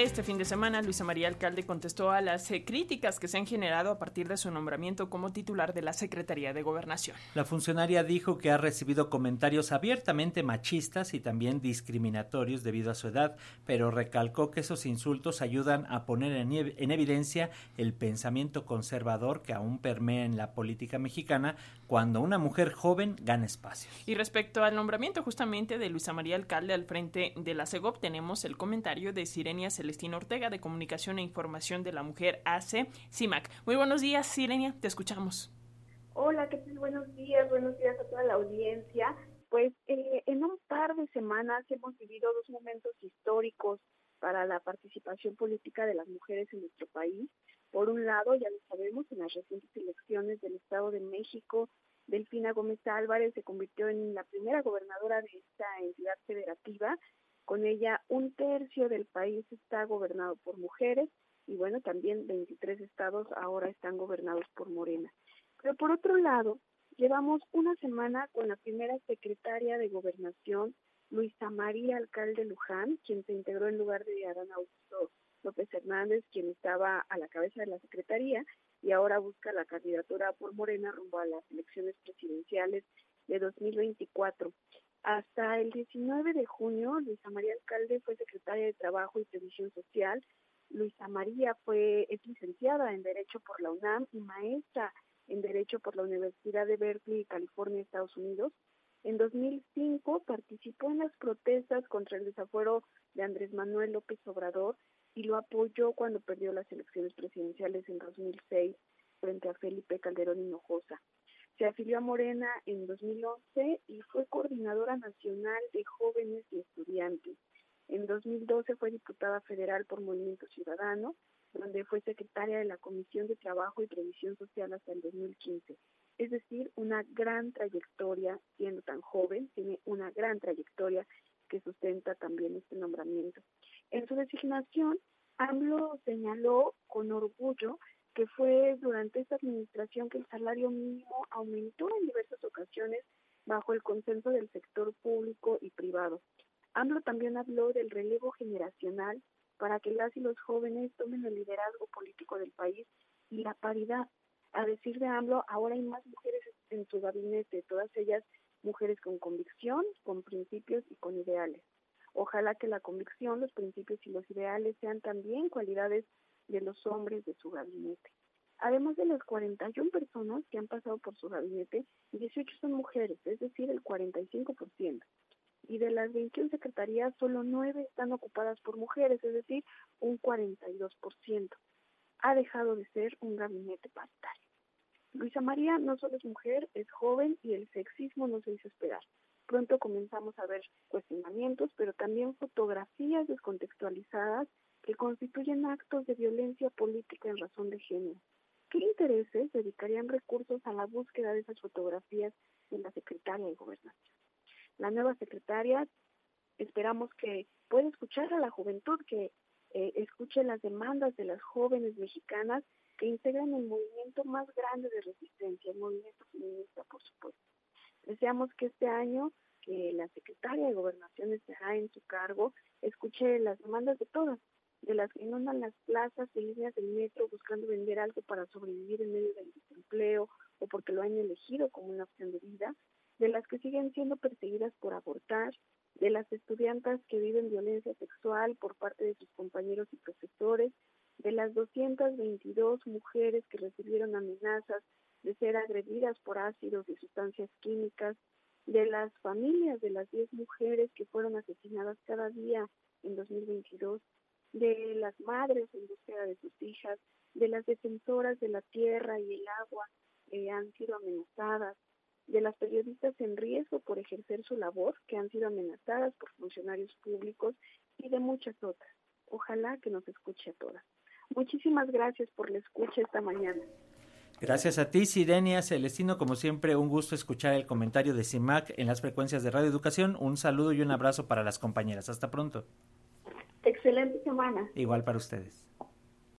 Este fin de semana, Luisa María Alcalde contestó a las eh, críticas que se han generado a partir de su nombramiento como titular de la Secretaría de Gobernación. La funcionaria dijo que ha recibido comentarios abiertamente machistas y también discriminatorios debido a su edad, pero recalcó que esos insultos ayudan a poner en, en evidencia el pensamiento conservador que aún permea en la política mexicana cuando una mujer joven gana espacio. Y respecto al nombramiento justamente de Luisa María Alcalde al frente de la CEGOP, tenemos el comentario de Sirenia Celeste Celestina Ortega de Comunicación e Información de la Mujer AC CIMAC. Muy buenos días, Sirenia, te escuchamos. Hola, ¿qué tal? Buenos días, buenos días a toda la audiencia. Pues eh, en un par de semanas hemos vivido dos momentos históricos para la participación política de las mujeres en nuestro país. Por un lado, ya lo sabemos, en las recientes elecciones del Estado de México, Delfina Gómez Álvarez se convirtió en la primera gobernadora de esta entidad federativa con ella, un tercio del país está gobernado por mujeres y bueno, también 23 estados ahora están gobernados por Morena. Pero por otro lado, llevamos una semana con la primera secretaria de gobernación, Luisa María Alcalde Luján, quien se integró en lugar de Adán Augusto López Hernández, quien estaba a la cabeza de la secretaría y ahora busca la candidatura por Morena rumbo a las elecciones presidenciales de 2024. Hasta el 19 de junio, Luisa María Alcalde fue secretaria de Trabajo y Previsión Social. Luisa María fue es licenciada en Derecho por la UNAM y maestra en Derecho por la Universidad de Berkeley, California, Estados Unidos. En 2005 participó en las protestas contra el desafuero de Andrés Manuel López Obrador y lo apoyó cuando perdió las elecciones presidenciales en 2006 frente a Felipe Calderón Hinojosa. Se afilió a Morena en 2011 y fue coordinadora nacional de jóvenes y estudiantes. En 2012 fue diputada federal por Movimiento Ciudadano, donde fue secretaria de la Comisión de Trabajo y Previsión Social hasta el 2015. Es decir, una gran trayectoria, siendo tan joven, tiene una gran trayectoria que sustenta también este nombramiento. En su designación, AMLO señaló con orgullo que fue durante esta administración que el salario mínimo aumentó en diversas ocasiones bajo el consenso del sector público y privado. AMLO también habló del relevo generacional para que las y los jóvenes tomen el liderazgo político del país y la paridad. A decir de AMLO, ahora hay más mujeres en su gabinete, todas ellas mujeres con convicción, con principios y con ideales. Ojalá que la convicción, los principios y los ideales sean también cualidades de los hombres de su gabinete. Además de las 41 personas que han pasado por su gabinete, 18 son mujeres, es decir, el 45%. Y de las 21 secretarías, solo 9 están ocupadas por mujeres, es decir, un 42%. Ha dejado de ser un gabinete paritario. Luisa María no solo es mujer, es joven y el sexismo no se hizo esperar. Pronto comenzamos a ver cuestionamientos, pero también fotografías descontextualizadas que constituyen actos de violencia política en razón de género. ¿Qué intereses dedicarían recursos a la búsqueda de esas fotografías en la secretaria de Gobernación? La nueva secretaria esperamos que pueda escuchar a la juventud, que eh, escuche las demandas de las jóvenes mexicanas que integran el movimiento más grande de resistencia, el movimiento feminista, por supuesto. Deseamos que este año que la secretaria de Gobernación estará en su cargo, escuche las demandas de todas, de las que inundan las plazas y líneas del metro buscando vender algo para sobrevivir en medio del desempleo o porque lo han elegido como una opción de vida, de las que siguen siendo perseguidas por abortar, de las estudiantes que viven violencia sexual por parte de sus compañeros y profesores, de las 222 mujeres que recibieron amenazas de ser agredidas por ácidos y sustancias químicas, de las familias de las 10 mujeres que fueron asesinadas cada día en 2022, de las madres en búsqueda de sus hijas, de las defensoras de la tierra y el agua que han sido amenazadas, de las periodistas en riesgo por ejercer su labor, que han sido amenazadas por funcionarios públicos y de muchas otras. Ojalá que nos escuche a todas. Muchísimas gracias por la escucha esta mañana. Gracias a ti, Sirenia Celestino. Como siempre, un gusto escuchar el comentario de CIMAC en las frecuencias de Radio Educación. Un saludo y un abrazo para las compañeras. Hasta pronto. Excelente semana. Igual para ustedes.